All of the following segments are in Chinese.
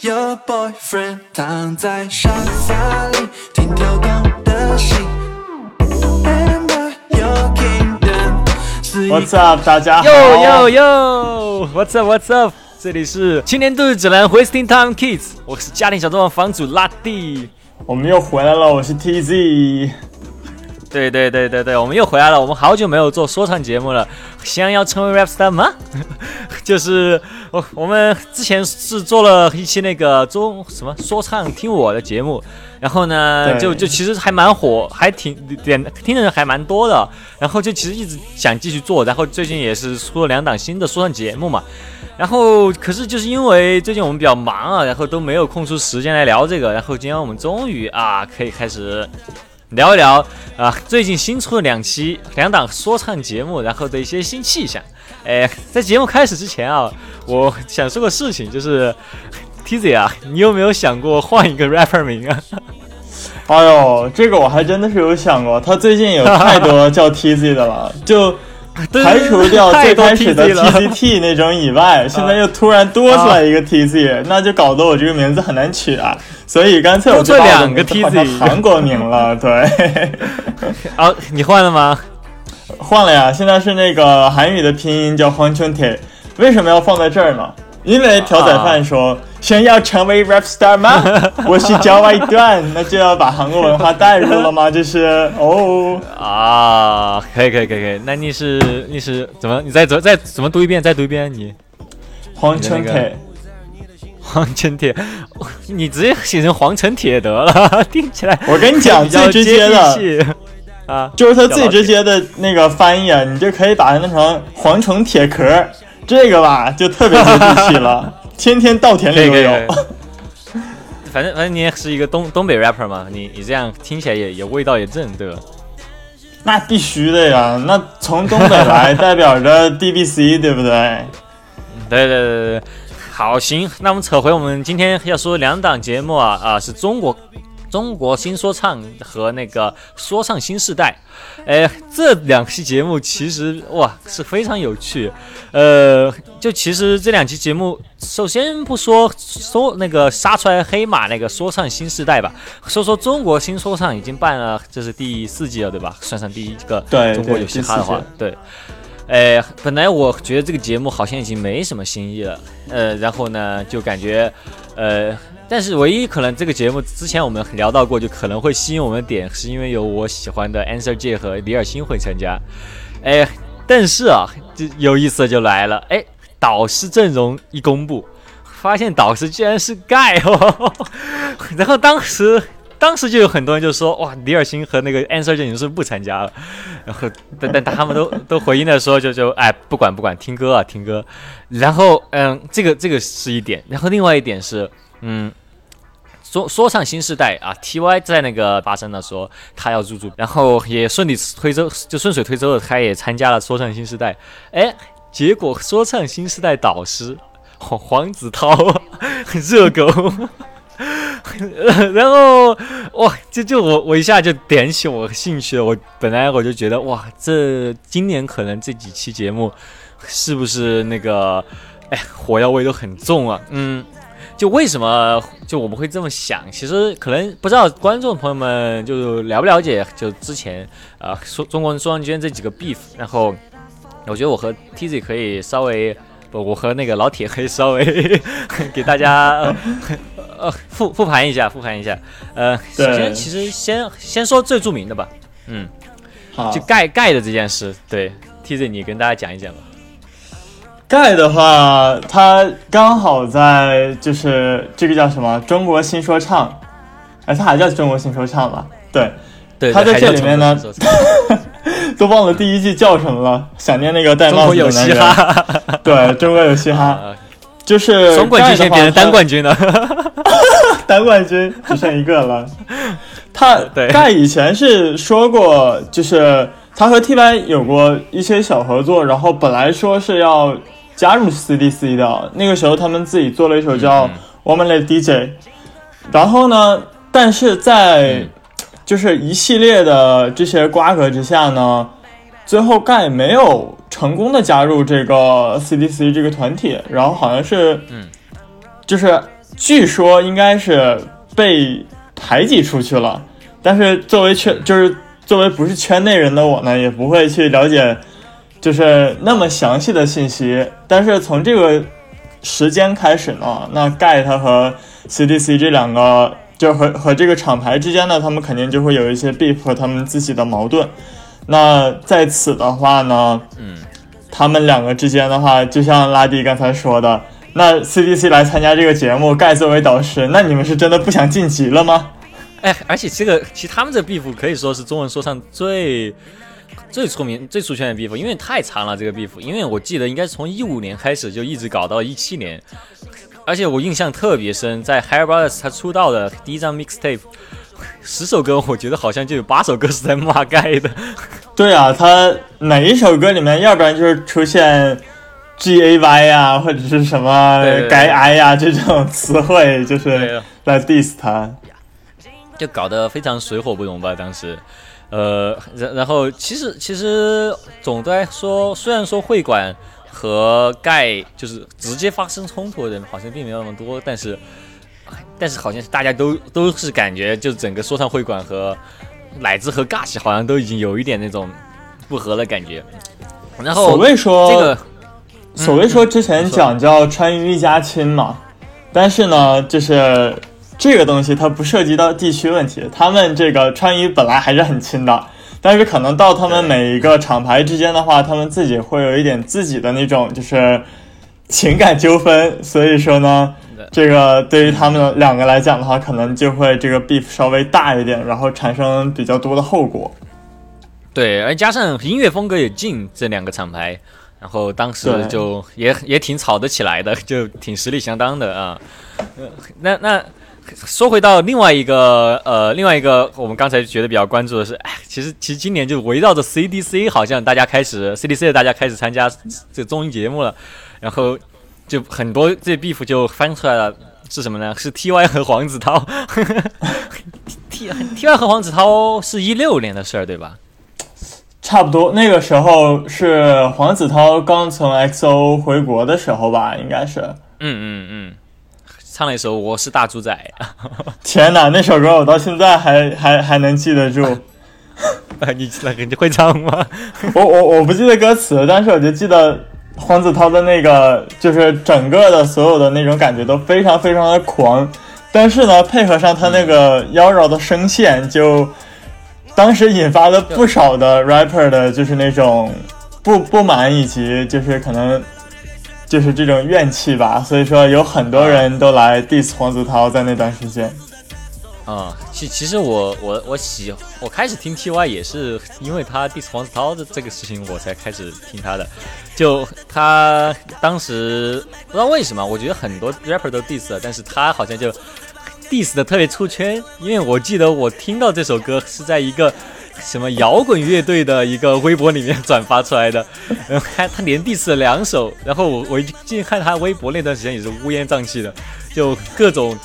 Your boyfriend？躺在沙发里，听跳动的心。Am I your kingdom？What's up，大家好。哟哟哟，What's up？What's up？这里是青年度日指南 Wasting Time Kids，我是家庭小作坊房主拉蒂。我们又回来了，我是 TZ。对对对对对，我们又回来了。我们好久没有做说唱节目了，想要成为 rap star 吗？就是我我们之前是做了一期那个中什么说唱听我的节目，然后呢就就其实还蛮火，还挺点听的人还蛮多的，然后就其实一直想继续做，然后最近也是出了两档新的说唱节目嘛。然后，可是就是因为最近我们比较忙啊，然后都没有空出时间来聊这个。然后今天我们终于啊，可以开始聊一聊啊，最近新出的两期两档说唱节目，然后的一些新气象。哎，在节目开始之前啊，我想说个事情，就是 TZ 啊，你有没有想过换一个 rapper 名啊？哎呦，这个我还真的是有想过，他最近有太多叫 TZ 的了，就排除掉最开始的 TZ 了 TCT 那种以外，现在又突然多出来一个 TZ，那就搞得我这个名字很难取啊。所以干脆我就把我的多出两个名字韩国名了，对，啊，你换了吗？换了呀，现在是那个韩语的拼音叫黄春铁，为什么要放在这儿呢？因为条仔饭说，想要成为 rap star 吗？我是教外段，那就要把韩国文化带入了吗？这是哦，啊，可以可以可以可以。那你是你是怎么？你再再再怎么读一遍？再读一遍你。黄春你的铁，黄城铁，你直接写成黄城铁得了，听起来我跟你讲最直接的啊，就是它最直接的那个翻译啊，你就可以把它弄成黄城铁壳，这个吧就特别接地气了，天天稻田。里都有。反正反正你也是一个东东北 rapper 嘛，你你这样听起来也也味道也正，对吧？那必须的呀，那从东北来代表着 DBC，对不对？对对对对对，好行，那我们扯回我们今天要说两档节目啊啊，是中国中国新说唱和那个说唱新时代。哎，这两期节目其实哇是非常有趣。呃，就其实这两期节目，首先不说说那个杀出来黑马那个说唱新时代吧，说说中国新说唱已经办了，这是第四季了，对吧？算上第一个对中国有嘻哈的话对。哎，本来我觉得这个节目好像已经没什么新意了，呃，然后呢，就感觉，呃，但是唯一可能这个节目之前我们聊到过，就可能会吸引我们的点，是因为有我喜欢的 Answer J 和李尔星会参加，哎，但是啊，就有意思就来了，哎，导师阵容一公布，发现导师居然是盖哦，然后当时。当时就有很多人就说，哇，李尔星和那个 Answer J 你是不是不参加了？然后但但他们都 都回应的说，就就哎不管不管，听歌啊听歌。然后嗯，这个这个是一点，然后另外一点是嗯。说说唱新时代啊，T.Y 在那个发声的说他要入驻，然后也顺理推舟，就顺水推舟的，他也参加了说唱新时代。哎，结果说唱新时代导师黄黄子韬 热狗，然后哇，就就我我一下就点起我兴趣了。我本来我就觉得哇，这今年可能这几期节目是不是那个哎火药味都很重啊？嗯。就为什么就我们会这么想？其实可能不知道观众朋友们就了不了解，就之前啊、说中国人说唱圈这几个 beef，然后我觉得我和 TZ 可以稍微不，我和那个老铁可以稍微 给大家呃呃复复盘一下，复盘一下。呃，首对先其实先先说最著名的吧，嗯，好就，盖盖的这件事，对 TZ 你跟大家讲一讲吧。盖的话，他刚好在就是这个叫什么中国新说唱，哎，他还叫中国新说唱吧？对，对，他在这里面呢 都忘了第一季叫什么了。想念那个戴中帽国有嘻子的男人，哈，对中国有嘻哈，啊 就是双冠军先变成单冠。冠军了。单冠军只剩一个了。他对盖以前是说过，就是他和 T Y 有过一些小合作，然后本来说是要加入 CDC 的，那个时候他们自己做了一首叫《嗯我们的 DJ》，然后呢，但是在嗯就是一系列的这些瓜葛之下呢，最后盖没有成功的加入这个 CDC 这个团体，然后好像是嗯就是据说应该是被排挤出去了。但是作为圈，就是作为不是圈内人的我呢，也不会去了解，就是那么详细的信息。但是从这个时间开始呢，那 Get 和 CDC 这两个，就和和这个厂牌之间呢，他们肯定就会有一些 beef 和他们自己的矛盾。那在此的话呢，嗯，他们两个之间的话，就像拉蒂刚才说的，那 CDC 来参加这个节目，Get 作为导师，那你们是真的不想晋级了吗？哎，而且这个其实他们这 beef 可以说是中文说唱最最出名、最出圈的 beef，因为太长了这个 beef，因为我记得应该是从一五年开始就一直搞到一七年，而且我印象特别深，在 Hair Brothers 他出道的第一张 mixtape，十首歌我觉得好像就有八首歌是在骂盖的。对啊，他每一首歌里面，要不然就是出现 G A Y 呀，或者是什么该 I 呀这种词汇，就是来 diss 他。就搞得非常水火不容吧，当时，呃，然然后其实其实总的来说，虽然说会馆和盖就是直接发生冲突的人好像并没有那么多，但是但是好像是大家都都是感觉，就整个说唱会馆和乃至和尬戏好像都已经有一点那种不合的感觉。然后所谓说这个，所谓说之前讲叫川渝一家亲嘛，但是呢，就是。这个东西它不涉及到地区问题，他们这个川渝本来还是很亲的，但是可能到他们每一个厂牌之间的话，他们自己会有一点自己的那种就是情感纠纷，所以说呢，这个对于他们两个来讲的话，可能就会这个 beef 稍微大一点，然后产生比较多的后果。对，而加上音乐风格也近，这两个厂牌，然后当时就也也挺吵得起来的，就挺实力相当的啊。那那。说回到另外一个，呃，另外一个，我们刚才觉得比较关注的是，哎，其实其实今年就围绕着 CDC，好像大家开始 CDC 的大家开始参加这综艺节目了，然后就很多这 beef 就翻出来了，是什么呢？是 TY 和黄子韬。T TY 和黄子韬是一六年的事儿，对吧？差不多，那个时候是黄子韬刚从 XO 回国的时候吧，应该是。嗯嗯嗯。唱了一首《我是大猪仔》，天哪，那首歌我到现在还还还能记得住。你那个你会唱吗？我我我不记得歌词，但是我就记得黄子韬的那个，就是整个的所有的那种感觉都非常非常的狂。但是呢，配合上他那个妖娆的声线，就当时引发了不少的 rapper 的，就是那种不不满以及就是可能。就是这种怨气吧，所以说有很多人都来 diss 黄子韬在那段时间。啊，其其实我我我喜我开始听 T Y 也是因为他 diss 黄子韬的这个事情我才开始听他的。就他当时不知道为什么，我觉得很多 rapper 都 diss 了，但是他好像就 diss 的特别出圈，因为我记得我听到这首歌是在一个。什么摇滚乐队的一个微博里面转发出来的，然后他他连 diss 了两首，然后我我进看他微博那段时间也是乌烟瘴气的，就各种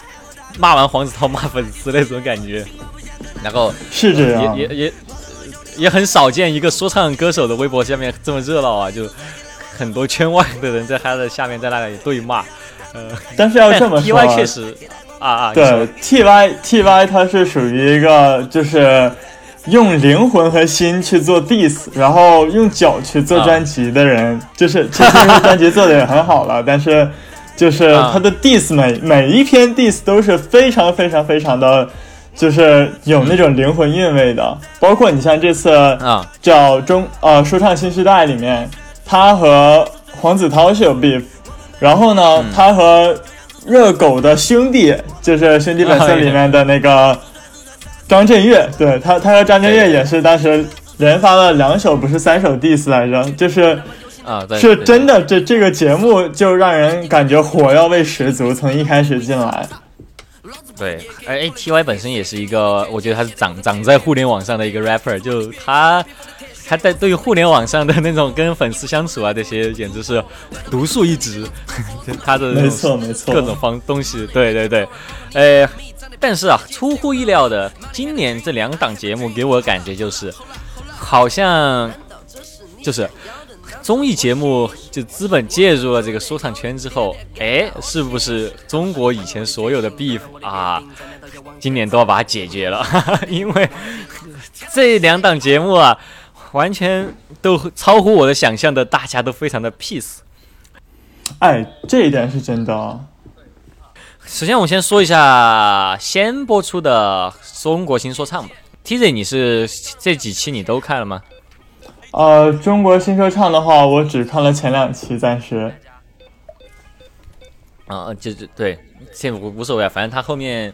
骂完黄子韬骂粉丝那种感觉，然后是这样，也也也也很少见一个说唱歌手的微博下面这么热闹啊，就很多圈外的人在他的下面在那里对骂，呃，但是要这么说，T Y，确实啊啊，对 T Y T Y 他是属于一个就是。用灵魂和心去做 diss，然后用脚去做专辑的人，就是其实专辑做的也很好了，但是就是他的 diss 每每一篇 diss 都是非常非常非常的，就是有那种灵魂韵味的。包括你像这次啊，叫中呃说唱新时代里面，他和黄子韬是有 beef，然后呢，他和热狗的兄弟，就是兄弟本色里面的那个。张震岳，对他，他和张震岳也是当时连发了两首，不是三首 diss 来着，就是啊，是真的，这这个节目就让人感觉火药味十足，从一开始进来。对，而 A T Y 本身也是一个，我觉得他是长长在互联网上的一个 rapper，就他他在对于互联网上的那种跟粉丝相处啊这些，简直是独树一帜。他的没错没错，各种方东西，对对对，哎。但是啊，出乎意料的，今年这两档节目给我的感觉就是，好像就是综艺节目就资本介入了这个说唱圈之后，哎，是不是中国以前所有的 beef 啊，今年都要把它解决了？哈 哈因为这两档节目啊，完全都超乎我的想象的，大家都非常的 peace。哎，这一点是真的。首先，我先说一下先播出的《中国新说唱》吧。TZ，你是这几期你都看了吗？呃，中国新说唱的话，我只看了前两期，暂时。啊，就就对，这无无所谓啊，反正他后面，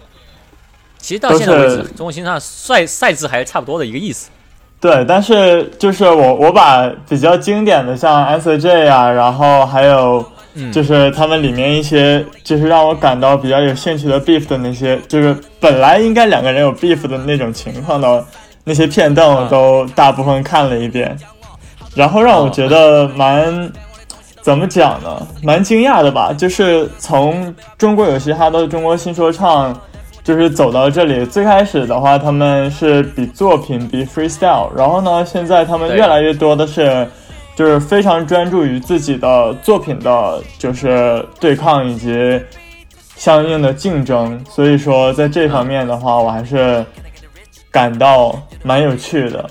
其实到现在为止，中国新说唱赛赛制还是差不多的一个意思。对，但是就是我我把比较经典的像 S J 啊，然后还有就是他们里面一些就是让我感到比较有兴趣的 beef 的那些，就是本来应该两个人有 beef 的那种情况的那些片段，我都大部分看了一遍，然后让我觉得蛮怎么讲呢？蛮惊讶的吧？就是从中国有嘻哈到中国新说唱。就是走到这里，最开始的话，他们是比作品，比 freestyle，然后呢，现在他们越来越多的是，就是非常专注于自己的作品的，就是对抗以及相应的竞争。所以说，在这方面的话，我还是感到蛮有趣的。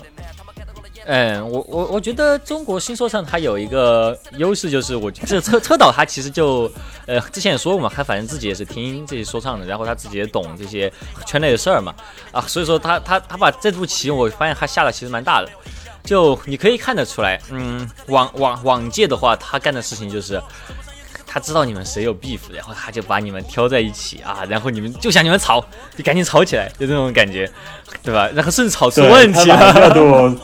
嗯，我我我觉得中国新说唱它有一个优势，就是我这车车导他其实就呃之前也说过嘛，他反正自己也是听这些说唱的，然后他自己也懂这些圈内的事儿嘛，啊，所以说他他他把这步棋，我发现他下的其实蛮大的，就你可以看得出来，嗯，往往往届的话，他干的事情就是他知道你们谁有 beef，然后他就把你们挑在一起啊，然后你们就想你们吵，就赶紧吵起来，就这种感觉，对吧？然后甚至吵出问题了。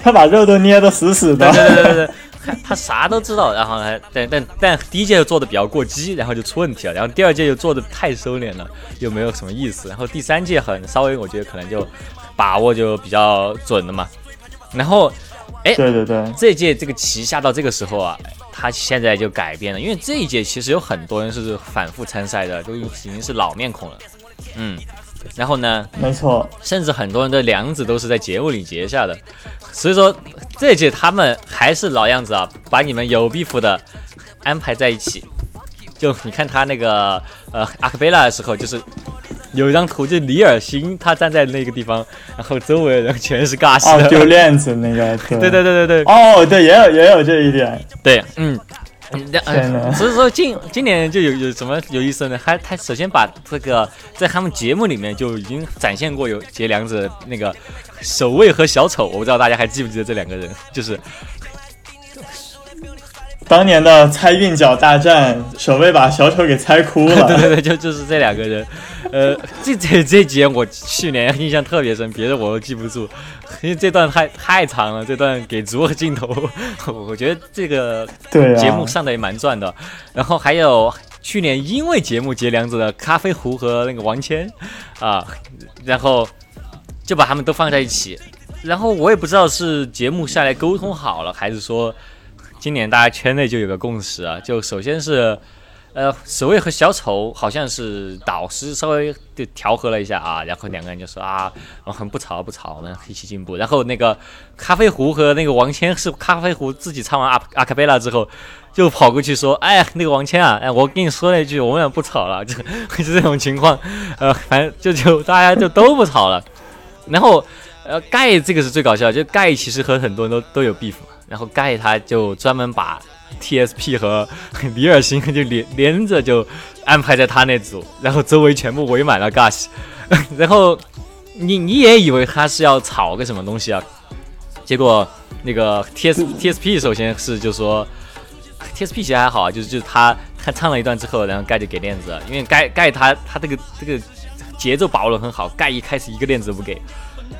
他把肉都捏得死死的，对对对对对，他啥都知道，然后呢，但但但第一届又做的比较过激，然后就出问题了，然后第二届又做的太收敛了，又没有什么意思，然后第三届很稍微，我觉得可能就把握就比较准了嘛，然后，哎，对对对，这届这个棋下到这个时候啊，他现在就改变了，因为这一届其实有很多人是反复参赛的，都已经是老面孔了，嗯。然后呢？没错，甚至很多人的梁子都是在节目里结下的，所以说这届他们还是老样子啊，把你们有 beef 的安排在一起。就你看他那个呃阿克贝拉的时候，就是有一张图，就李尔星他站在那个地方，然后周围的人全是尬戏，丢链子那个。对对对对对。哦，对，也有也有这一点。对，嗯。所以说今今年就有有什么有意思呢？他他首先把这个在他们节目里面就已经展现过有结梁子那个守卫和小丑，我不知道大家还记不记得这两个人，就是当年的猜韵脚大战，守卫把小丑给猜哭了。对对对，就 就是这两个人。呃，这这这节我去年 印象特别深，别的我都记不住。因为这段太太长了，这段给足了镜头，我觉得这个节目上的也蛮赚的。然后还有去年因为节目结梁子的咖啡壶和那个王谦啊，然后就把他们都放在一起。然后我也不知道是节目下来沟通好了，还是说今年大家圈内就有个共识啊，就首先是。呃，守卫和小丑好像是导师稍微就调和了一下啊，然后两个人就说啊，我们不吵不吵，我们一起进步。然后那个咖啡壶和那个王谦是咖啡壶自己唱完阿阿卡贝拉之后，就跑过去说，哎，那个王谦啊，哎，我跟你说了一句，我们俩不吵了，就 就这种情况，呃，反正就就大家就都不吵了。然后呃，盖这个是最搞笑，就盖其实和很多人都都有 beef 嘛，然后盖他就专门把。T.S.P 和 李尔星 就连连着就安排在他那组，然后周围全部围满了 Gas，然后你你也以为他是要炒个什么东西啊？结果那个 T.S. T.S.P 首先是就说 T.S.P 其实还好，就是就是他他唱了一段之后，然后盖就给链子，因为盖盖他他这个这个节奏把握的很好，盖一开始一个链子都不给，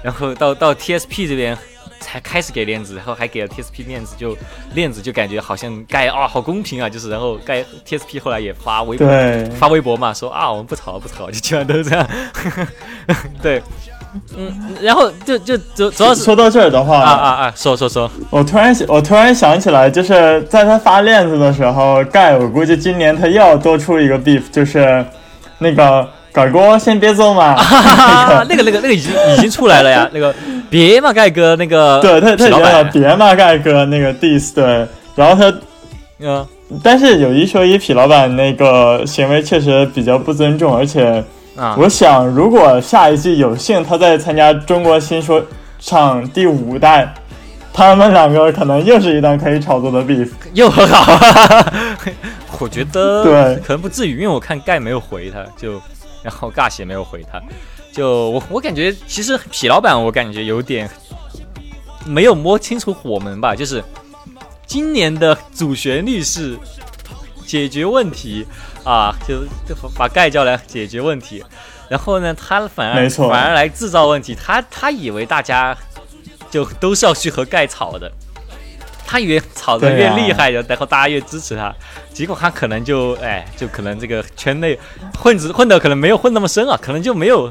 然后到到 T.S.P 这边。才开始给链子，然后还给了 TSP 链子，就链子就感觉好像盖啊，好公平啊，就是然后盖 TSP 后来也发微博，发微博嘛，说啊，我们不吵了，不吵了，就基本上都是这样。对，嗯，然后就就主主要是说到这儿的话，啊啊啊，说说说，我突然我突然想起来，就是在他发链子的时候，盖，我估计今年他又要多出一个 beef，就是那个。改锅先别走嘛。啊，那个那个那个已经已经出来了呀，那个别嘛盖哥那个对，他他叫板，别嘛盖哥那个 diss 对，然后他嗯。但是有一说一，痞老板那个行为确实比较不尊重，而且啊，我想，如果下一季有幸他再参加中国新说唱第五代，他们两个可能又是一段可以炒作的 beef。又和好，我觉得对。可能不至于，因为我看盖没有回他，就然后尬也没有回他，就我我感觉其实痞老板我感觉有点没有摸清楚火门吧，就是今年的主旋律是解决问题啊，就就把盖叫来解决问题，然后呢，他反而反而来制造问题，他他以为大家就都是要去和盖吵的。他以为吵得越厉害，然后大家越支持他，结果他可能就哎，就可能这个圈内混子混的可能没有混那么深啊，可能就没有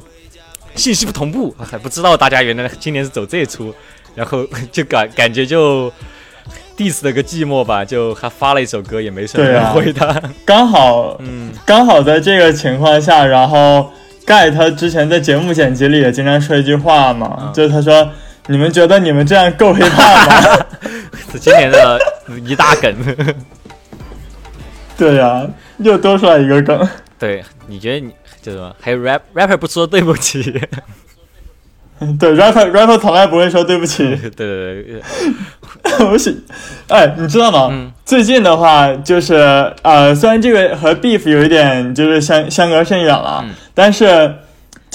信息不同步，还不知道大家原来今年是走这出，然后就感感觉就 diss 了个寂寞吧，就还发了一首歌也没什么人回他，刚好嗯刚好在这个情况下，然后盖他之前在节目剪辑里也经常说一句话嘛，嗯。就是他说：“你们觉得你们这样够 hiphop 吗 是今年的一大梗。？”对呀、又多出来一个梗。对，你觉得你就什么？还有 rap rapper 不说对不起，对，rapper rapper 从来不会说对不起。对 对对，我喜，哎，你知道吗？嗯最近的话，就是呃，虽然这个和 beef 有一点就是相相隔甚远了，嗯但是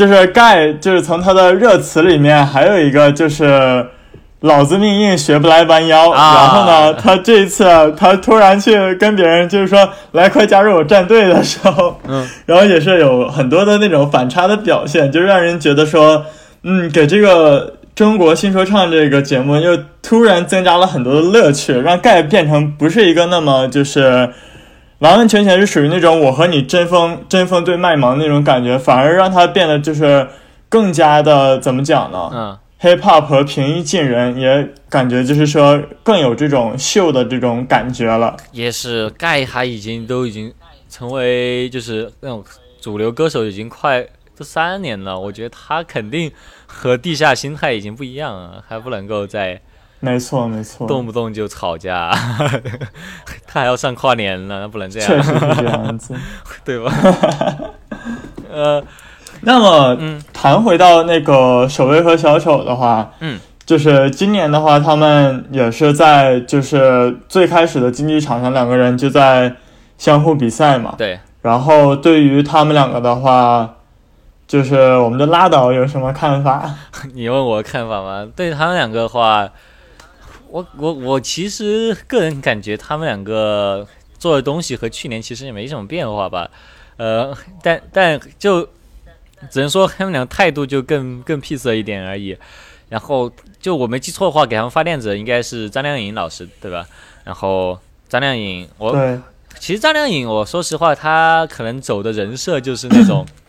就是盖就是从他的热词里面还有一个就是。老子命硬，学不来弯腰。啊然后呢，他这一次他突然去跟别人就是说来快加入我战队的时候，嗯，然后也是有很多的那种反差的表现，就让人觉得说，嗯，给这个中国新说唱这个节目又突然增加了很多的乐趣，让盖变成不是一个那么就是完完全全是属于那种我和你针锋针锋对麦芒那种感觉，反而让他变得就是更加的怎么讲呢？嗯。hip hop 和平易近人，也感觉就是说更有这种秀的这种感觉了。也是盖他已经都已经成为就是那种主流歌手，已经快都三年了。我觉得他肯定和地下心态已经不一样了，还不能够再 没错，没错，动不动就吵架，他还要上跨年呢，那不能这样确，实是这样子。对吧？呃，那么，嗯谈回到那个守卫和小丑的话，嗯，就是今年的话，他们也是在就是最开始的竞技场上，两个人就在相互比赛嘛。对，然后对于他们两个的话，就是我们的拉倒有什么看法？你问我看法吗？对他们两个的话，我我我其实个人感觉他们两个做的东西和去年其实也没什么变化吧，呃，但但就只能说他们俩态度就更更 peace 了一点而已。然后就我没记错的话，给他们发电子应该是张靓颖老师对吧？然后张靓颖，我，其实张靓颖，我说实话，她可能走的人设就是那种，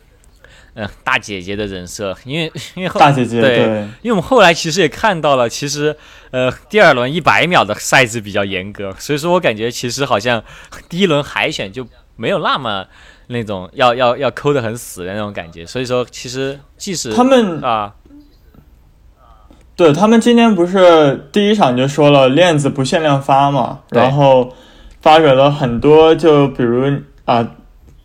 嗯、大姐姐的人设，因为因为后大姐姐，对对，因为我们后来其实也看到了，其实呃第二轮一百秒的赛制比较严格，所以说我感觉其实好像第一轮海选就没有那么那种要要要抠的很死的那种感觉，所以说其实即使他们啊对他们今天不是第一场就说了链子不限量发嘛，然后发给了很多，就比如啊。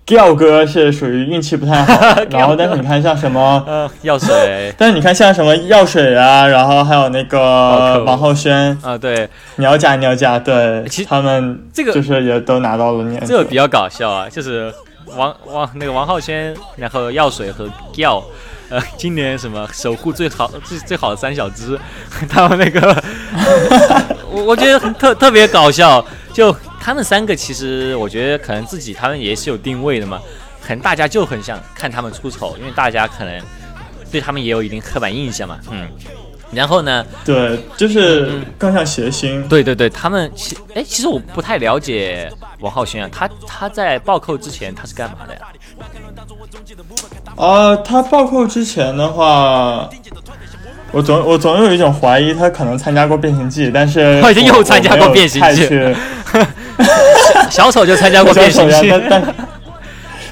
调哥是属于运气不太好，然后但是你看像什么，呃药水。但是你看像什么药水啊，然后还有那个王浩轩、啊对。鸟甲鸟甲，对其，实他们这个就是也都拿到了年这个比较搞笑啊，就是王王那个王浩轩，然后药水和 Giao，呃，今年什么守护最好最最好的三小只，他们那个，我我觉得很特特别搞笑，就他们三个其实我觉得可能自己他们也是有定位的嘛，可能大家就很想看他们出丑，因为大家可能对他们也有一定刻板印象嘛，嗯。然后呢？对，就是嗯更像谐星。对对对，他们其哎，其实我不太了解王浩轩啊，他他在暴扣之前他是干嘛的呀？啊，他暴扣之前的话，我总我总有一种怀疑，他可能参加过变形记，但是他已经又参加过变形记我没有太去 小丑就参加过变形记小丑呀，但但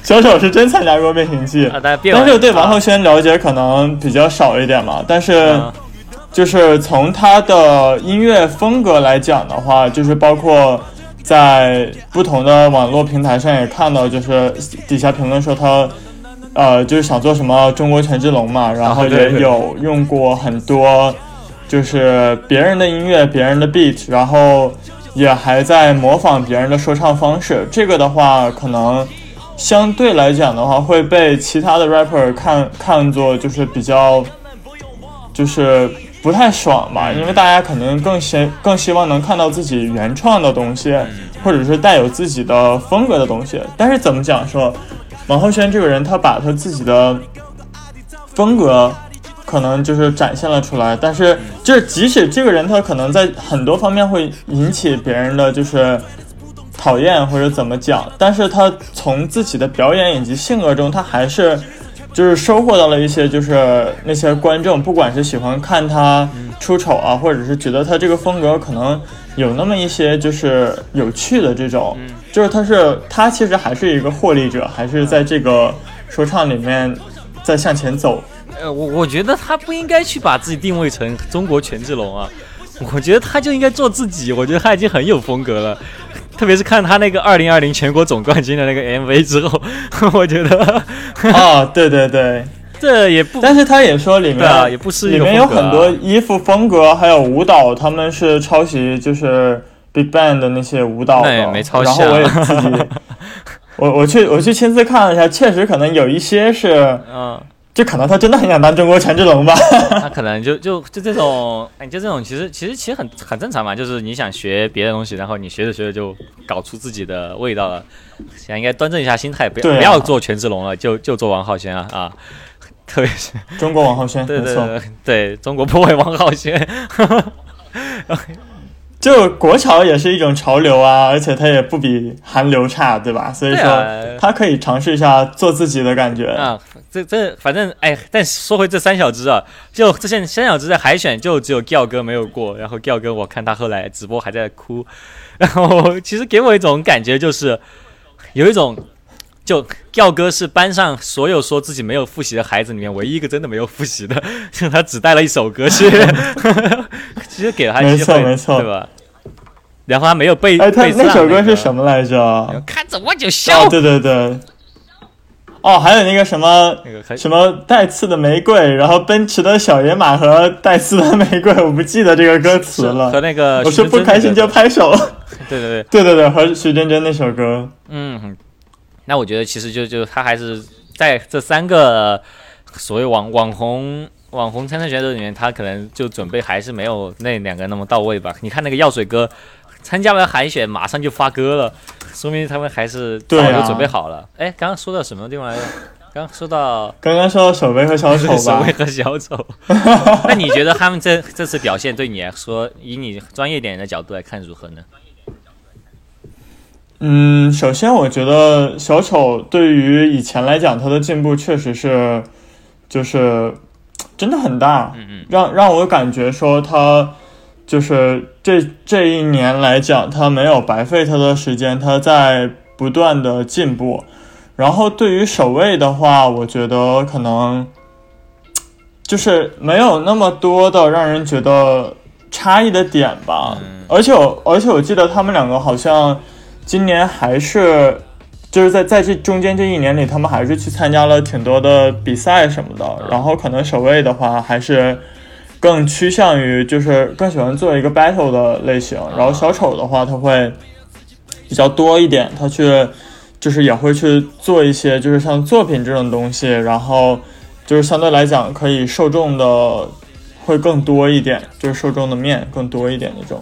小丑是真参加过《变形记》啊，但是对王浩轩了解可能比较少一点嘛。但是嗯就是从他的音乐风格来讲的话，就是包括在不同的网络平台上也看到，就是底下评论说他。呃，就是想做什么中国权志龙嘛，然后也有用过很多，就是别人的音乐、别人的 beat，然后也还在模仿别人的说唱方式。这个的话，可能相对来讲的话，会被其他的 rapper 看看作就是比较，就是不太爽吧，因为大家可能更希更希望能看到自己原创的东西，或者是带有自己的风格的东西。但是怎么讲说，王浩轩这个人，他把他自己的风格可能就是展现了出来，但是就是即使这个人他可能在很多方面会引起别人的就是讨厌或者怎么讲，但是他从自己的表演以及性格中，他还是就是收获到了一些就是那些观众，不管是喜欢看他出丑啊，或者是觉得他这个风格可能有那么一些就是有趣的这种，就是他是他其实还是一个获利者，还是在这个说唱里面在向前走。呃，我我觉得他不应该去把自己定位成中国权志龙啊，我觉得他就应该做自己。我觉得他已经很有风格了，特别是看他那个二零二零全国总冠军的那个 MV 之后，我觉得啊，对对对，这也不但是他也说里面、啊也不是里面有很多衣服风格，还有舞蹈，他们是抄袭就是 Big Bang 的那些舞蹈的，那也没抄。袭啊然后我也自己，我我去我去亲自看了一下，确实可能有一些是，嗯，就可能他真的很想当中国权志龙吧。他可能就就就这种，哎，就这种，其实其实其实很很正常嘛，就是你想学别的东西，然后你学着学着就搞出自己的味道了。现在应该端正一下心态，不要、啊不要做权志龙了，就就做王浩轩啊啊！特别是中国王浩轩，对对对对，中国不坏王浩轩，就国潮也是一种潮流啊，而且它也不比韩流差，对吧？所以说他可以尝试一下做自己的感觉。啊，这这反正哎，但说回这三小只啊，就这些三小只在海选就只有 Giao 哥没有过，然后 Giao 哥我看他后来直播还在哭，然后其实给我一种感觉就是有一种。就 Giao 哥是班上所有说自己没有复习的孩子里面唯一一个真的没有复习的，他只带了一首歌去，其实给了他机没错会，没错对吧？然后他没有背哎，他那首歌是？什么来着？看着我就笑，哦，对对对。哦，还有那个什么什么带刺的玫瑰，然后奔驰的小野马和带刺的玫瑰，我不记得这个歌词了和。那个我说不开心就拍手。对 对对，对对对，和徐真真那首歌。嗯，那我觉得其实就就他还是在这三个所谓网网红网红参赛选手里面，他可能就准备还是没有那两个那么到位吧。你看那个药水哥参加完海选，马上就发歌了，说明他们还是早就准备好了。哎、刚刚说到什么地方来着？刚刚说到刚刚说到守卫和小丑吧 守卫，和小丑，那你觉得他们这这次表现对你来说，以你专业点的角度来看如何呢？嗯，首先我觉得小丑对于以前来讲，他的进步确实是，就是真的很大，让让我感觉说他就是这这一年来讲，他没有白费他的时间，他在不断的进步。然后对于守卫的话，我觉得可能就是没有那么多的让人觉得差异的点吧。嗯而且我而且我记得他们两个好像今年还是就是在在这中间这一年里，他们还是去参加了挺多的比赛什么的。然后可能守卫的话还是更趋向于就是更喜欢做一个 battle 的类型，然后小丑的话他会比较多一点，他去就是也会去做一些就是像作品这种东西，然后就是相对来讲可以受众的会更多一点，就是受众的面更多一点那种。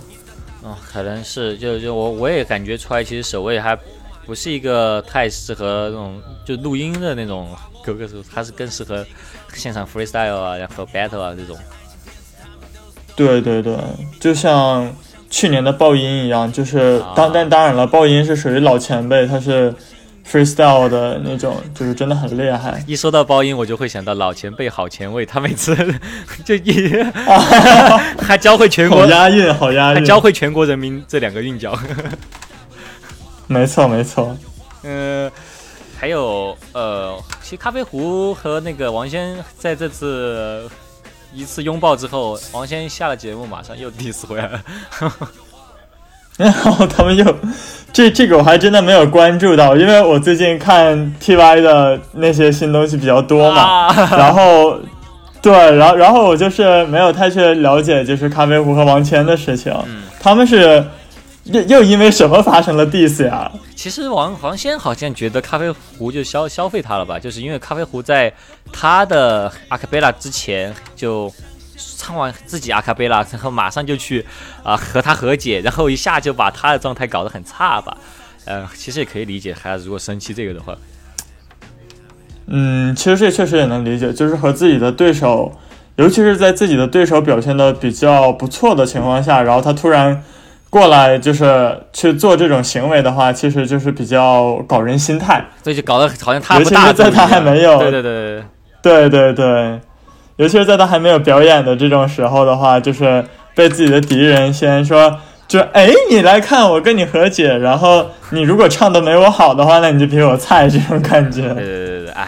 哦，可能是，就就我我也感觉出来，其实守卫还不是一个太适合那种就录音的那种歌歌手，他是更适合现场 freestyle 啊，然后 battle 啊这种。对对对，就像去年的爆音一样，就是啊当但当然了，爆音是属于老前辈，他是 freestyle 的那种，就是真的很厉害。一说到包音，我就会想到老前辈好前卫，他每次 就一 还教会全好国，押韵，好押韵，还教会全国人民这两个韵脚。没错没错。呃，还有呃，其实咖啡壶和那个王轩在这次一次拥抱之后，王先下了节目，马上又 diss 回来了。然后他们又，这这个我还真的没有关注到，因为我最近看 TY 的那些新东西比较多嘛，啊然后对，然后然后我就是没有太去了解就是咖啡壶和王谦的事情，嗯他们是又又因为什么发生了 diss 呀？其实王王谦好像觉得咖啡壶就消消费他了吧，就是因为咖啡壶在他的阿卡贝拉之前就唱完自己阿卡贝拉，然后马上就去啊、和他和解，然后一下就把他的状态搞得很差吧。呃，其实也可以理解孩子如果生气这个的话，嗯，其实这确实也能理解，就是和自己的对手，尤其是在自己的对手表现的比较不错的情况下，然后他突然过来就是去做这种行为的话，其实就是比较搞人心态。所以就搞得好像他不大度一样还没有对对对对对对对，尤其是在他还没有表演的这种时候的话，就是被自己的敌人先说，就哎，你来看我跟你和解，然后你如果唱的没我好的话，那你就比我菜这种感觉。对对对对，哎，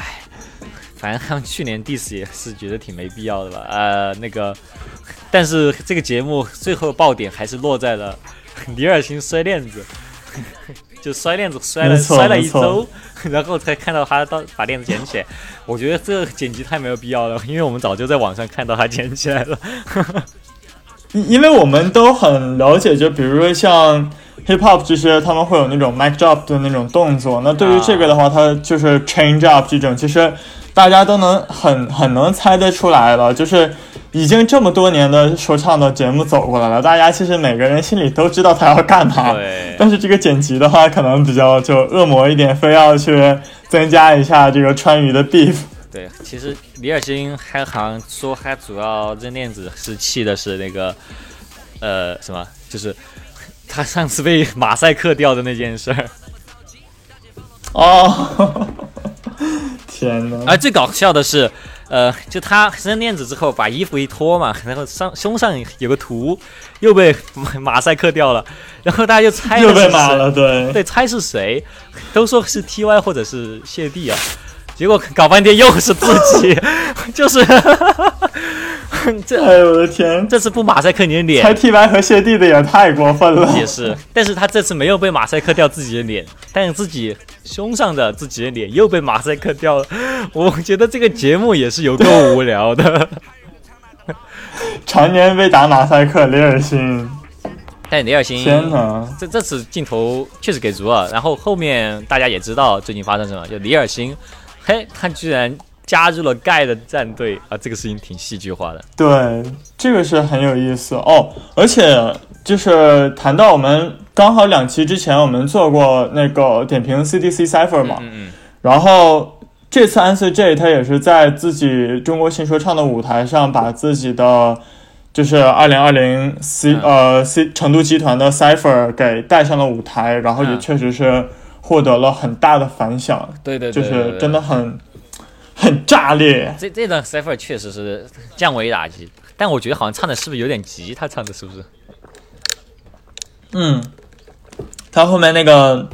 反正他们去年 diss 也是觉得挺没必要的吧？呃，那个，但是这个节目最后爆点还是落在了 李尔星摔链子，就摔链子摔了摔了一周，然后才看到他到把链子捡起来。我觉得这个剪辑太没有必要了，因为我们早就在网上看到他捡起来了。因 因为我们都很了解，就比如说像 hip hop 这些，他们会有那种 mic drop 的那种动作。那对于这个的话，它就是 change up 这种，其实大家都能很很能猜得出来了。就是已经这么多年的说唱的节目走过来了，大家其实每个人心里都知道他要干嘛。对，但是这个剪辑的话，可能比较就恶魔一点，非要去增加一下这个川渝的 beef。对，其实李尔金还好像说他主要扔链子是气的是那个呃什么，就是他上次被马赛克掉的那件事儿。哦，天哪！而最搞笑的是，呃，就他扔链子之后把衣服一脱嘛，然后上胸上有个图又被马马赛克掉了，然后大家就猜又被骂了，对。对，猜是谁，都说是 T Y 或者是谢帝啊，结果搞半天又是自己，就是 这哎呦我的天！这次不马赛克你的猜脸 T Y 和谢帝的也太过分了。也是，但是他这次没有被马赛克掉自己的脸，但是自己胸上的自己的脸又被马赛克掉了，我觉得这个节目也是有够无聊的。常年被打马赛克，雷尔辛，但李尔辛天哪！这这次镜头确实给足了，然后后面大家也知道最近发生什么，就李尔星，嘿，他居然加入了盖的战队啊，这个事情挺戏剧化的。对，这个是很有意思哦。而且就是谈到我们刚好两期之前我们做过那个点评 CDC Cipher 嘛，嗯嗯，然后这次 Answer J 他也是在自己中国新说唱的舞台上，把自己的就是二零二零 C 嗯呃 C 成都集团的 Cipher 给带上了舞台，然后也嗯确实是获得了很大的反响，对对对就是真的很很炸裂。这这段 cipher 确实是降维打击，但我觉得好像唱的是不是有点急？他唱的是不是？嗯，他后面那个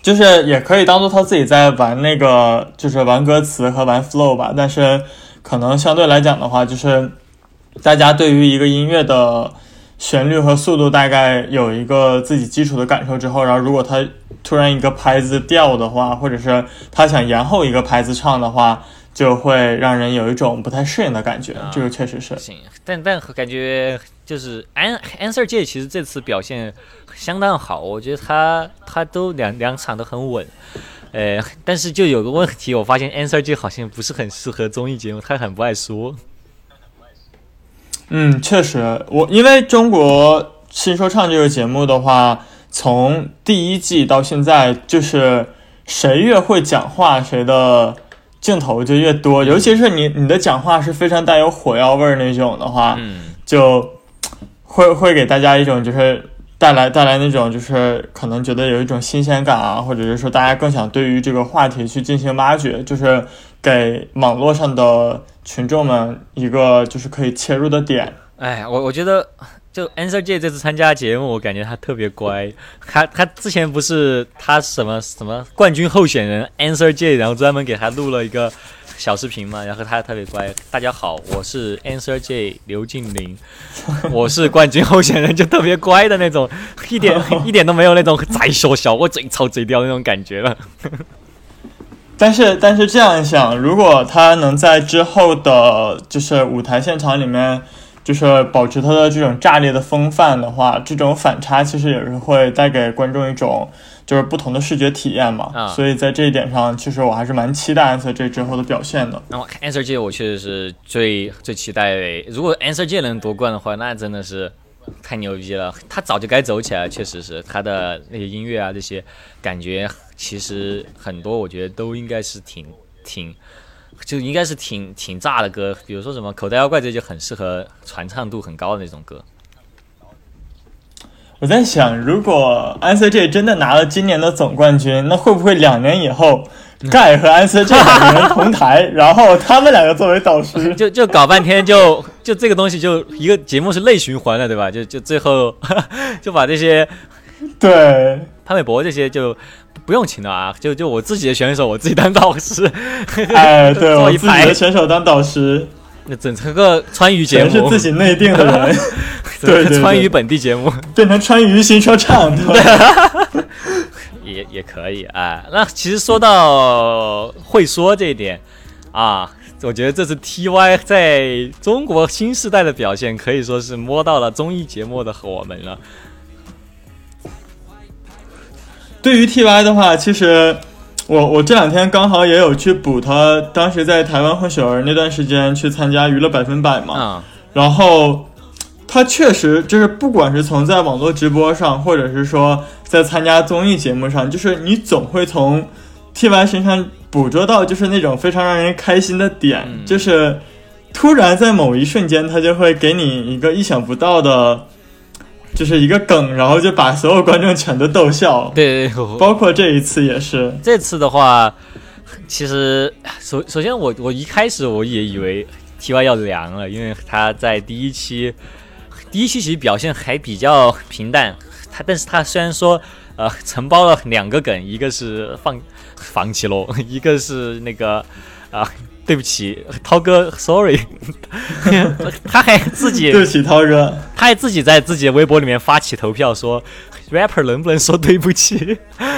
就是也可以当做他自己在玩那个，就是玩歌词和玩 flow 吧。但是可能相对来讲的话，就是大家对于一个音乐的旋律和速度大概有一个自己基础的感受之后，然后如果他突然一个拍子掉的话，或者是他想延后一个拍子唱的话，就会让人有一种不太适应的感觉。啊这个确实是。行，但但感觉就是 An Answer 界其实这次表现相当好，我觉得他他都两两场都很稳。呃，但是就有个问题，我发现 Answer 界好像不是很适合综艺节目，他很不爱说。嗯，确实，我因为中国新说唱这个节目的话，从第一季到现在，就是谁越会讲话，谁的镜头就越多。尤其是你你的讲话是非常带有火药味儿那种的话，嗯，就 会会给大家一种就是带来带来那种就是可能觉得有一种新鲜感啊，或者是说大家更想对于这个话题去进行挖掘，就是给网络上的群众们一个就是可以切入的点。哎，我我觉得就 Answer J 这次参加节目，我感觉他特别乖。他他之前不是他什么什么冠军候选人 Answer J，然后专门给他录了一个小视频嘛，然后他特别乖。大家好，我是 Answer J 刘敬林，我是冠军候选人，就特别乖的那种，一点一点都没有那种再说小我嘴操嘴刁那种感觉了。但是但是这样想，如果他能在之后的，就是舞台现场里面。就是保持他的这种炸裂的风范的话，这种反差其实也是会带给观众一种就是不同的视觉体验嘛。啊所以在这一点上，其实我还是蛮期待 Answer J 之后的表现的。然后 Answer J 我确实是最最期待，如果 Answer J 能夺冠的话，那真的是太牛逼了。他早就该走起来，确实是他的那些音乐啊这些感觉，其实很多我觉得都应该是挺挺。就应该是挺挺炸的歌，比如说什么口袋妖怪，这就很适合传唱度很高的那种歌。我在想，如果 Answer J 真的拿了今年的总冠军，那会不会两年以后盖和 Answer J 两个人同台，然后他们两个作为导师？就就搞半天就就这个东西就一个节目是内循环的，对吧？就就最后 就把这些对，潘玮柏这些就不用请了啊，就就我自己的选手，我自己当导师，哎，对我自己的选手当导师，那整成个川渝节目，全是自己内定的人，对川渝本地节目。变成川渝新说唱，对。吧？也也可以啊。那其实说到会说这一点啊，我觉得这次 TY 在中国新时代的表现，可以说是摸到了综艺节目的火门了。对于 TY 的话，其实我我这两天刚好也有去补他当时在台湾混血儿那段时间去参加娱乐百分百嘛，啊、然后他确实就是不管是从在网络直播上，或者是说在参加综艺节目上，就是你总会从 TY 身上捕捉到就是那种非常让人开心的点，嗯就是突然在某一瞬间，他就会给你一个意想不到的。就是一个梗，然后就把所有观众全都逗笑。对对对，包括这一次也是，这次的话，其实首首先我我一开始我也以为 TY 要凉了，因为他在第一期第一期其实表现还比较平淡，他但是他虽然说呃承包了两个梗，一个是放放弃喽，一个是那个啊、对不起涛哥，sorry，他还自己 对不起涛哥，他还自己在自己的微博里面发起投票说，rapper 能不能说对不起？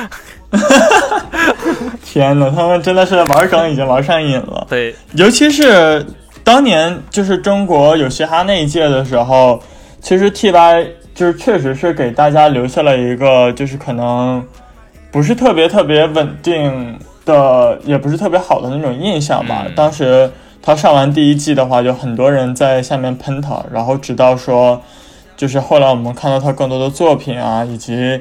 天呐，他们真的是玩梗已经玩上瘾了。对，尤其是当年就是中国有嘻哈那一届的时候，其实 TY 就是确实是给大家留下了一个就是可能不是特别特别稳定的，也不是特别好的那种印象吧。嗯当时他上完第一季的话，就很多人在下面喷他，然后直到说，就是后来我们看到他更多的作品啊，以及。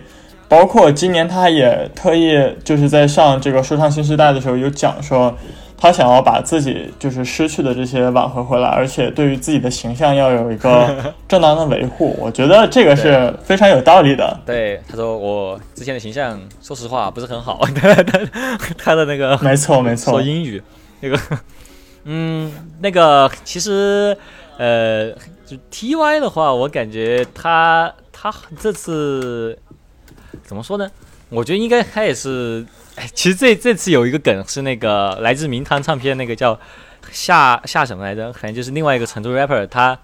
包括今年他也特意就是在上这个说唱新时代的时候有讲说，他想要把自己就是失去的这些挽回回来，而且对于自己的形象要有一个 正当的维护。我觉得这个是非常有道理的。对，他说我之前的形象，说实话不是很好。他 他的那个没错，没错说。英语那个，嗯，那个其实呃，就 T Y 的话，我感觉他他这次怎么说呢？我觉得应该他也是，哎，其实这这次有一个梗是那个来自名堂唱片那个叫夏夏什么来着？反正就是另外一个成都 rapper，他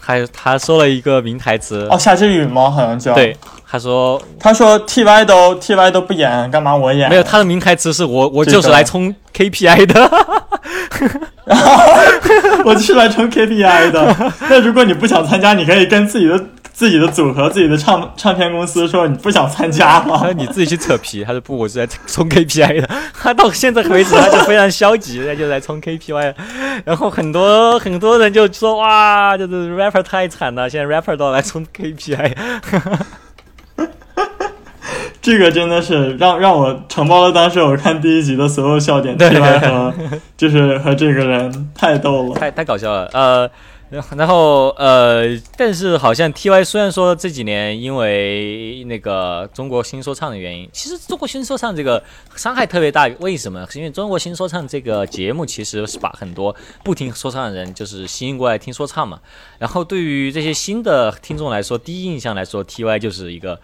他他说了一个名台词，哦，夏之雨吗？好像叫。对，，他说他说 T Y 都 T Y 都不演，干嘛我演？没有，他的名台词是我 我就是来冲 KPI 的。我就是来冲 KPI 的。那如果你不想参加，你可以跟自己的自己的组合、自己的唱唱片公司说你不想参加吗他？说你自己去扯皮，他说不，我是来冲 KPI 的。他到现在为止，他就非常消极，他就来冲 KPI。然后很多很多人就说哇，就是 rapper 太惨了，现在 rapper 都要来冲 KPI。这个真的是让让我承包了当时我看第一集的所有笑点，对吧和就是和这个人太逗了。太太搞笑了。呃，然后呃，但是好像 T.Y 虽然说这几年因为那个中国新说唱的原因，其实中国新说唱这个伤害特别大。为什么？是因为中国新说唱这个节目其实是把很多不听说唱的人就是吸引过来听说唱嘛。然后对于这些新的听众来说，第一印象来说，T.Y 就是一个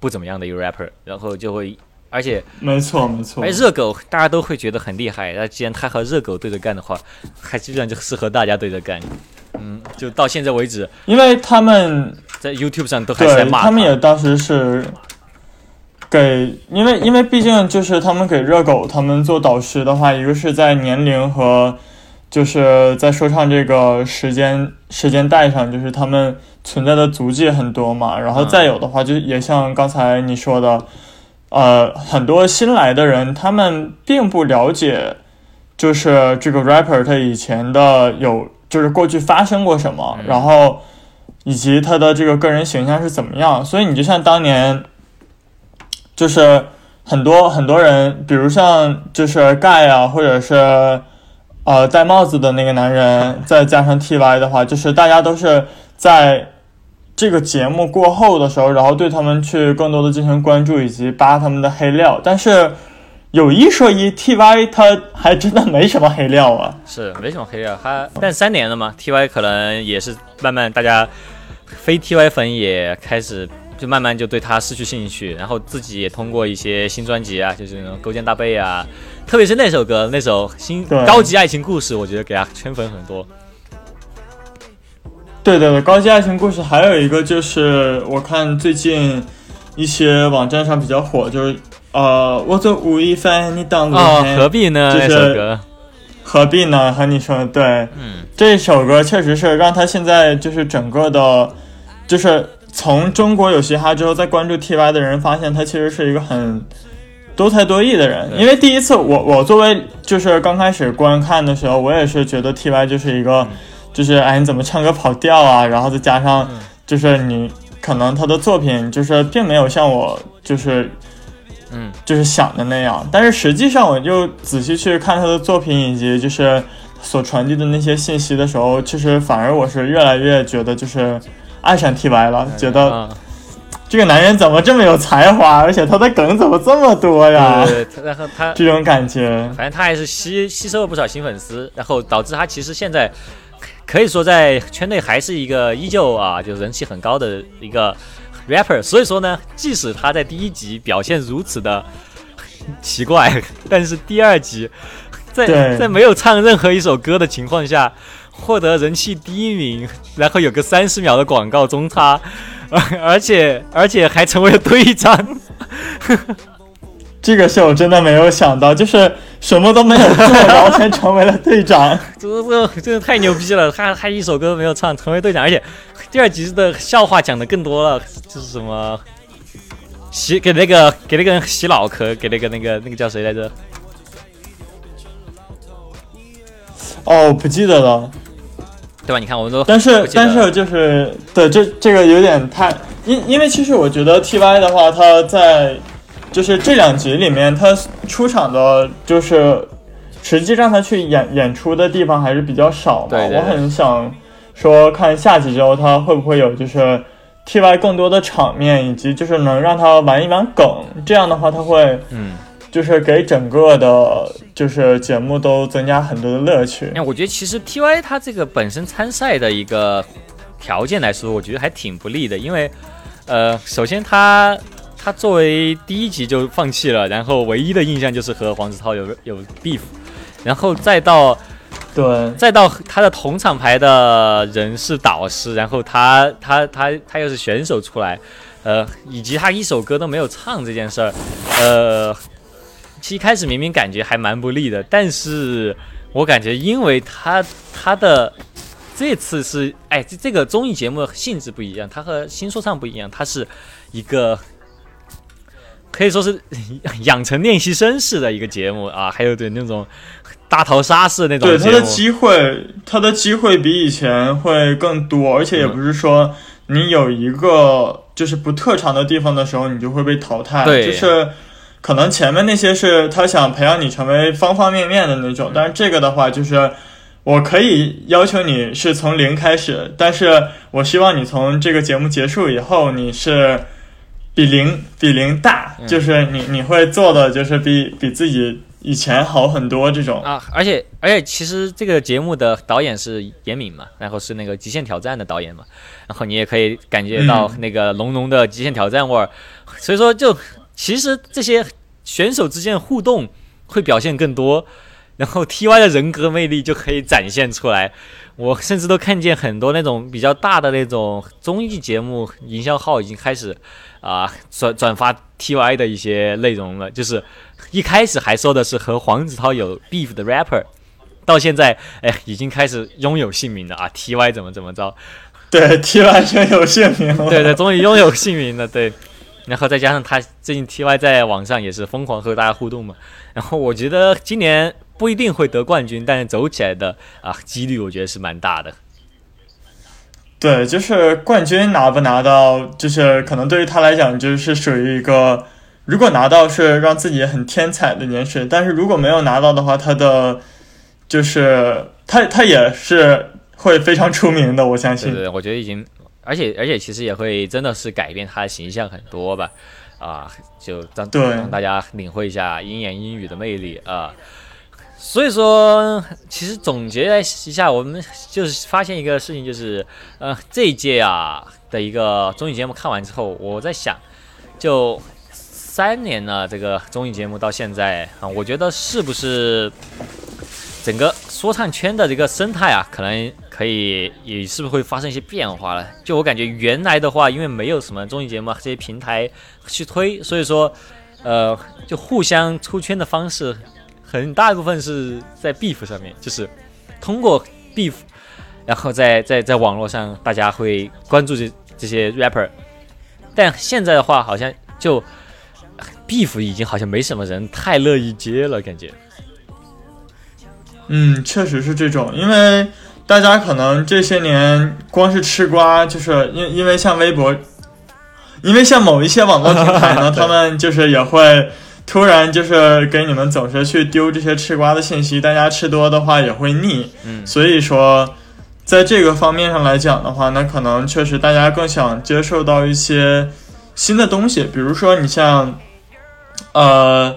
不怎么样的一个 rapper，然后就会。而且没错没错，而热狗大家都会觉得很厉害。那既然他和热狗对着干的话，还基本上就适合大家对着干。嗯，就到现在为止，因为他们在 YouTube 上都还在骂他们也当时是给，因为因为毕竟就是他们给热狗他们做导师的话，一个是在年龄和就是在说唱这个时间时间带上，就是他们存在的足迹很多嘛。然后再有的话，就也像刚才你说的，呃，很多新来的人他们并不了解，就是这个 rapper 他以前的有。就是过去发生过什么，然后以及他的这个个人形象是怎么样，所以你就像当年，就是很多很多人，比如像就是盖啊，或者是呃戴帽子的那个男人，再加上 T.Y 的话，就是大家都是在这个节目过后的时候，然后对他们去更多的进行关注以及扒他们的黑料，但是。有一说一，T.Y 他还真的没什么黑料啊，是没什么黑料。他但三年了嘛，T.Y 可能也是慢慢大家非 T.Y 粉也开始就慢慢就对他失去兴趣，然后自己也通过一些新专辑啊，就是那种勾肩搭背啊，特别是那首歌那首新高级爱情故事，我觉得给他圈粉很多。对对对，高级爱情故事还有一个就是我看最近一些网站上比较火，就是。呃，我做吴亦凡，你当哦，何必呢？这首歌，何必呢？和你说，对，嗯，这首歌确实是让他现在就是整个的，就是从中国有嘻哈之后，再关注 TY 的人发现他其实是一个很多才多艺的人。因为第一次我我作为就是刚开始观看的时候，我也是觉得 TY 就是一个，就是哎你怎么唱歌跑调啊？然后再加上就是你可能他的作品就是并没有像我就是。嗯，就是想的那样，但是实际上，我就仔细去看他的作品以及就是所传递的那些信息的时候，其实反而我是越来越觉得就是爱上 T.Y 了，觉得这个男人怎么这么有才华，而且他的梗怎么这么多呀？对，然后他这种感觉，反正他还是吸吸收了不少新粉丝，然后导致他其实现在可以说在圈内还是一个依旧啊，就是人气很高的一个。rapper，所以说呢，即使他在第一集表现如此的奇怪，但是第二集在在没有唱任何一首歌的情况下，获得人气第一名，然后有个三十秒的广告中插，而且而且还成为了队长，这个是我真的没有想到，就是什么都没有做，然后才成为了队长，这这真的太牛逼了！他他一首歌都没有唱，成为队长，而且。第二集的笑话讲的更多了，就是什么洗给那个给那个人洗脑壳，给那个那个那个叫谁来着？哦，不记得了，对吧？你看，我们都但是但是就是对这这个有点太因因为其实我觉得 T Y 的话，他在就是这两集里面，他出场的就是实际让他去演演出的地方还是比较少嘛，我很想。说看下集之后他会不会有就是 T Y 更多的场面，以及就是能让他玩一玩梗，这样的话他会嗯，就是给整个的，就是节目都增加很多的乐趣。那我觉得其实 T Y 他这个本身参赛的一个条件来说，我觉得还挺不利的，因为呃，首先他他作为第一集就放弃了，然后唯一的印象就是和黄子韬有有 beef，然后再到。对，再到他的同厂牌的人是导师，然后他他他他又是选手出来，呃，以及他一首歌都没有唱这件事儿，呃，其实一开始明明感觉还蛮不利的，但是我感觉因为他他的这次是，哎，这这个综艺节目性质不一样，它和新说唱不一样，它是一个可以说是 养成练习生式的一个节目啊，还有点那种。大逃杀式那种，对他的机会，他的机会比以前会更多，而且也不是说你有一个就是不特长的地方的时候，你就会被淘汰。对，就是可能前面那些是他想培养你成为方方面面的那种，但是这个的话就是，我可以要求你是从零开始，但是我希望你从这个节目结束以后，你是比零比零大，嗯就是你你会做的就是比比自己以前好很多这种。啊，而且而且其实这个节目的导演是严敏嘛，然后是那个《极限挑战》的导演嘛，然后你也可以感觉到嗯那个浓浓的《极限挑战》味儿，所以说就其实这些选手之间的互动会表现更多，然后 TY 的人格魅力就可以展现出来。我甚至都看见很多那种比较大的那种综艺节目营销号已经开始啊、转转发 TY 的一些内容了，就是一开始还说的是和黄子韬有 beef 的 rapper，到现在哎已经开始拥有姓名了啊，TY 怎么怎么着，对，T Y 拥有姓名了。对对，终于拥有姓名了，对。然后再加上他最近 TY 在网上也是疯狂和大家互动嘛，然后我觉得今年不一定会得冠军，但是走起来的啊几率我觉得是蛮大的。对，就是冠军拿不拿到，就是可能对于他来讲，就是属于一个，如果拿到是让自己很天才的一件事，但是如果没有拿到的话，他的就是他他也是会非常出名的，我相信。对对，我觉得已经，而且而且其实也会真的是改变他的形象很多吧，啊，就让对让大家领会一下鹰言英语的魅力啊。所以说，其实总结一下，我们就是发现一个事情，就是呃，这一届啊的一个综艺节目看完之后，我在想，就三年了，这个综艺节目到现在啊，我觉得是不是整个说唱圈的这个生态啊，可能可以也是不是会发生一些变化了？就我感觉原来的话，因为没有什么综艺节目这些平台去推，所以说，呃，就互相出圈的方式，很大一部分是在 beef 上面，就是通过 beef，然后在在在网络上大家会关注这这些 rapper，但现在的话，好像就 beef 已经好像没什么人太乐意接了，感觉。嗯，确实是这种，因为大家可能这些年光是吃瓜，就是因因为像微博，因为像某一些网络平台呢，他们就是也会突然就是给你们总是去丢这些吃瓜的信息，大家吃多的话也会腻，嗯所以说在这个方面上来讲的话，那可能确实大家更想接受到一些新的东西，比如说你像，呃。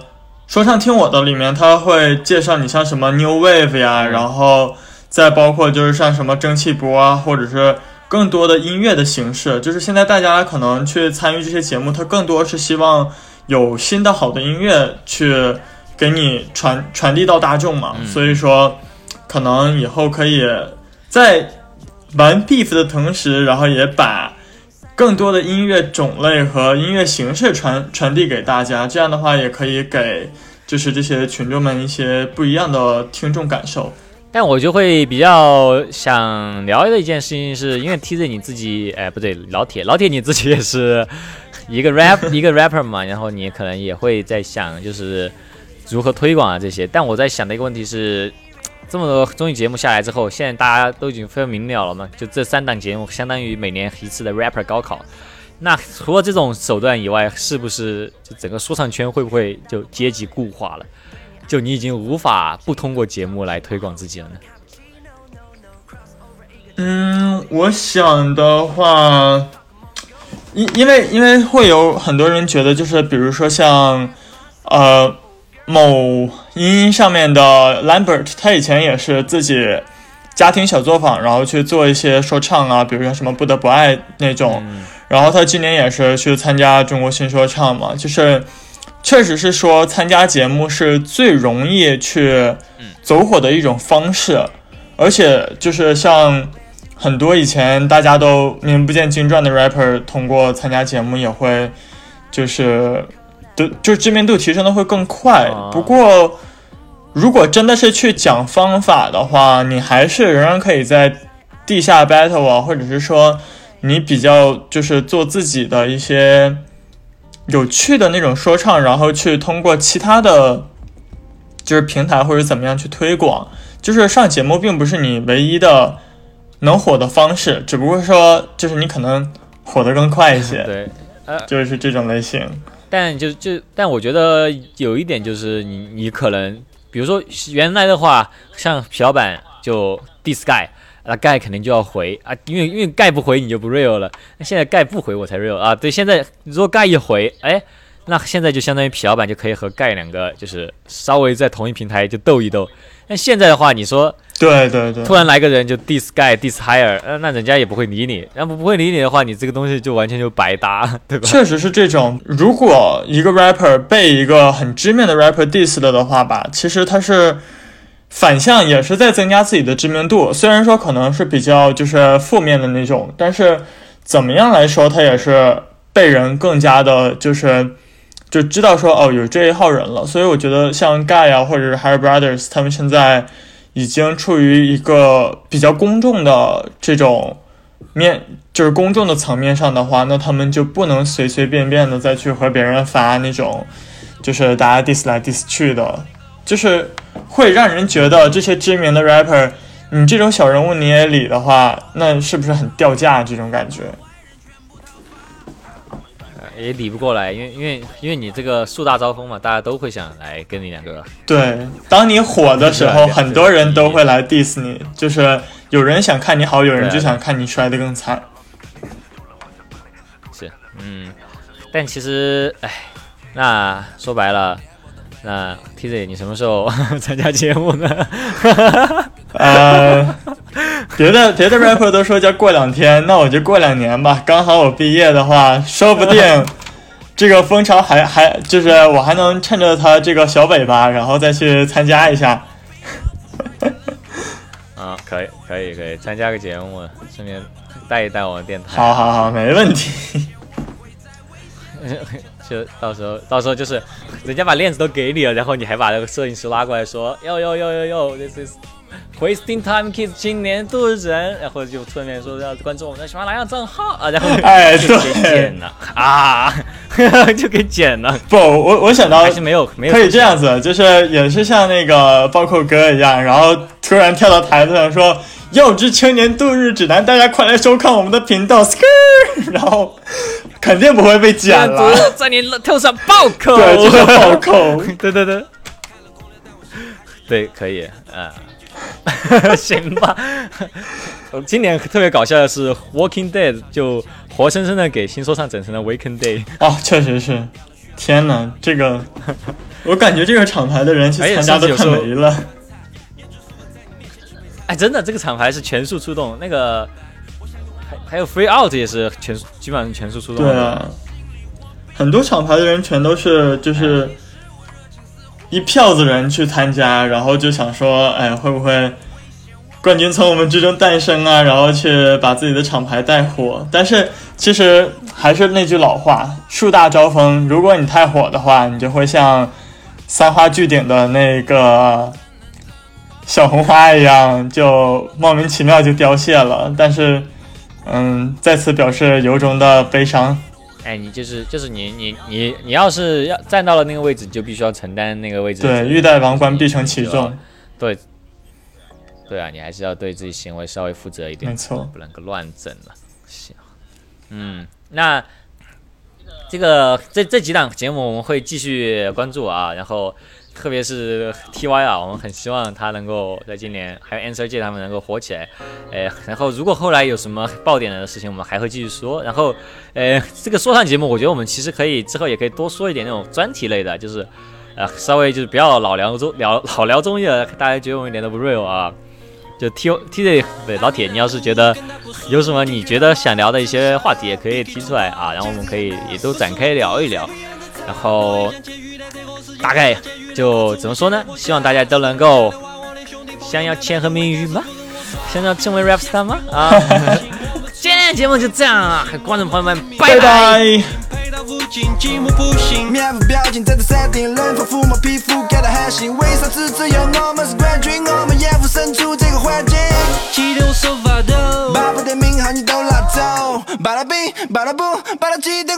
说唱听我的里面，他会介绍你像什么 New Wave 呀，嗯然后再包括就是像什么蒸汽波啊，或者是更多的音乐的形式。就是现在大家可能去参与这些节目，它更多是希望有新的好的音乐去给你传传递到大众嘛。嗯所以说，可能以后可以在玩 beef 的同时，然后也把更多的音乐种类和音乐形式传传递给大家，这样的话也可以给就是这些群众们一些不一样的听众感受。但我就会比较想聊的一件事情是，因为 TZ 你自己，哎，不对，老铁，老铁你自己也是一个 rap 一个 rapper 嘛，然后你可能也会在想，就是如何推广啊这些。但我在想的一个问题是，这么多综艺节目下来之后，现在大家都已经非常明了了嘛，就这三档节目相当于每年一次的 rapper 高考。那除了这种手段以外，是不是就整个说唱圈会不会就阶级固化了？就你已经无法不通过节目来推广自己了呢？嗯，我想的话，因因为因为会有很多人觉得，就是比如说像呃某音音上面的 Lambert，他以前也是自己家庭小作坊，然后去做一些说唱啊，比如说什么不得不爱那种。嗯然后他今年也是去参加中国新说唱嘛，就是确实是说参加节目是最容易去走火的一种方式，而且就是像很多以前大家都名不见经传的 rapper，通过参加节目也会就是的，就是知名度提升的会更快啊。不过如果真的是去讲方法的话，你还是仍然可以在地下 battle 啊，或者是说。你比较就是做自己的一些有趣的那种说唱，然后去通过其他的，就是平台或者怎么样去推广。就是上节目并不是你唯一的能火的方式，只不过说就是你可能火得更快一些，对，就是这种类型。但就就但我觉得有一点就是你你可能，比如说原来的话，像小板就 diss 盖，那盖肯定就要回啊，因为因为盖不回你就不 real 了，那现在盖不回我才 real 啊，对，现在如果盖一回，哎，那现在就相当于痞老板就可以和盖两个就是稍微在同一平台就斗一斗，那现在的话，你说对对对，突然来个人就 diss guy diss higher，呃，那人家也不会理你，那不不会理你的话，你这个东西就完全就白搭，对吧？确实是这种。如果一个 rapper 被一个很知名的 rapper diss 了的话吧，其实他是反向也是在增加自己的知名度。虽然说可能是比较就是负面的那种，但是怎么样来说，他也是被人更加的，就是就知道说哦有这一号人了。所以我觉得像 Guy 啊，或者是 Higher Brothers，他们现在已经处于一个比较公众的这种面，就是公众的层面上的话，那他们就不能随随便便的再去和别人发那种，就是大家 diss 来 diss 去的，就是会让人觉得这些知名的 rapper，你这种小人物你也理的话，那是不是很掉价这种感觉？也理不过来，因为因为因为你这个树大招风嘛，大家都会想来跟你两个。对，当你火的时候，很多人都会来 diss 你，就是有人想看你好，有人就想看你摔得更惨。是，嗯，但其实，哎，那说白了，那 TZ 你什么时候 参加节目呢？呃，别的别的 rapper 都说叫过两天，那我就过两年吧。刚好我毕业的话，说不定 这个风潮还还就是我还能趁着它这个小尾巴，然后再去参加一下。啊，可以，可以，可以参加个节目，顺便带一带我们电台。好好好，没问题。就到时候，到时候就是人家把链子都给你了，然后你还把那个摄影师拉过来说，哟哟哟哟哟，this is wasting time kids 青年度日人，然后就顺便说要关注我们的喜马拉雅账号啊，然后哎对。剪了。啊，就给剪了，不，我我想到还是没有没有可以这样子，就是也是像那个暴扣哥一样，然后突然跳到台子上说“幼稚青年度日指南”，大家快来收看我们的频道，skr，然后肯定不会被剪了。在你头上暴扣，对，就是暴扣。对对对，对，可以，啊、行吧。呃今年特别搞笑的是，《Walking Dead》就活生生的给新说唱整成了《Waking Day》，哦，确实是，天哪，这个我感觉这个厂牌的人去参加都快没了。哎，真的，这个厂牌是全速出动，那个还还有 Free Out 也是全基本上是全速出动。对，啊，很多厂牌的人全都是就是一票子人去参加，然后就想说，哎，会不会冠军从我们之中诞生啊？然后去把自己的厂牌带火。但是其实还是那句老话，树大招风。如果你太火的话，你就会像三花聚顶的那个小红花一样，就莫名其妙就凋谢了。但是，嗯，在此表示由衷的悲伤。哎，你就是就是你你你你要是要站到了那个位置，你就必须要承担那个位置对，欲戴王冠必承其重。对，对啊，你还是要对自己行为稍微负责一点，没错不能够乱整了。行，嗯，那这个这这几档节目我们会继续关注啊，然后特别是 TY 啊，我们很希望他能够在今年还有 Answer J 他们能够火起来，哎，然后如果后来有什么爆点的事情，我们还会继续说。然后，呃，这个说唱节目，我觉得我们其实可以之后也可以多说一点那种专题类的，就是。呃，稍微就是不要老聊综聊老聊综艺了，大家觉得我们一点都不 real 啊。就 T T Z 对老铁，你要是觉得有什么你觉得想聊的一些话题，也可以提出来啊，然后我们可以也都展开聊一聊。然后大概就怎么说呢？希望大家都能够想要钱和名誉吗？想要成为 rap star 吗？啊，今天的节目就这样啊，观众朋友们，拜拜。配到附近，寂寞不行。面部表情在这设定，冷风抚摸皮肤，感到还行。为啥只只有我们是冠军？我们也不身处这个环境。记得我手发抖，把我的名号你都拿走。巴拉冰，巴拉布，把它记得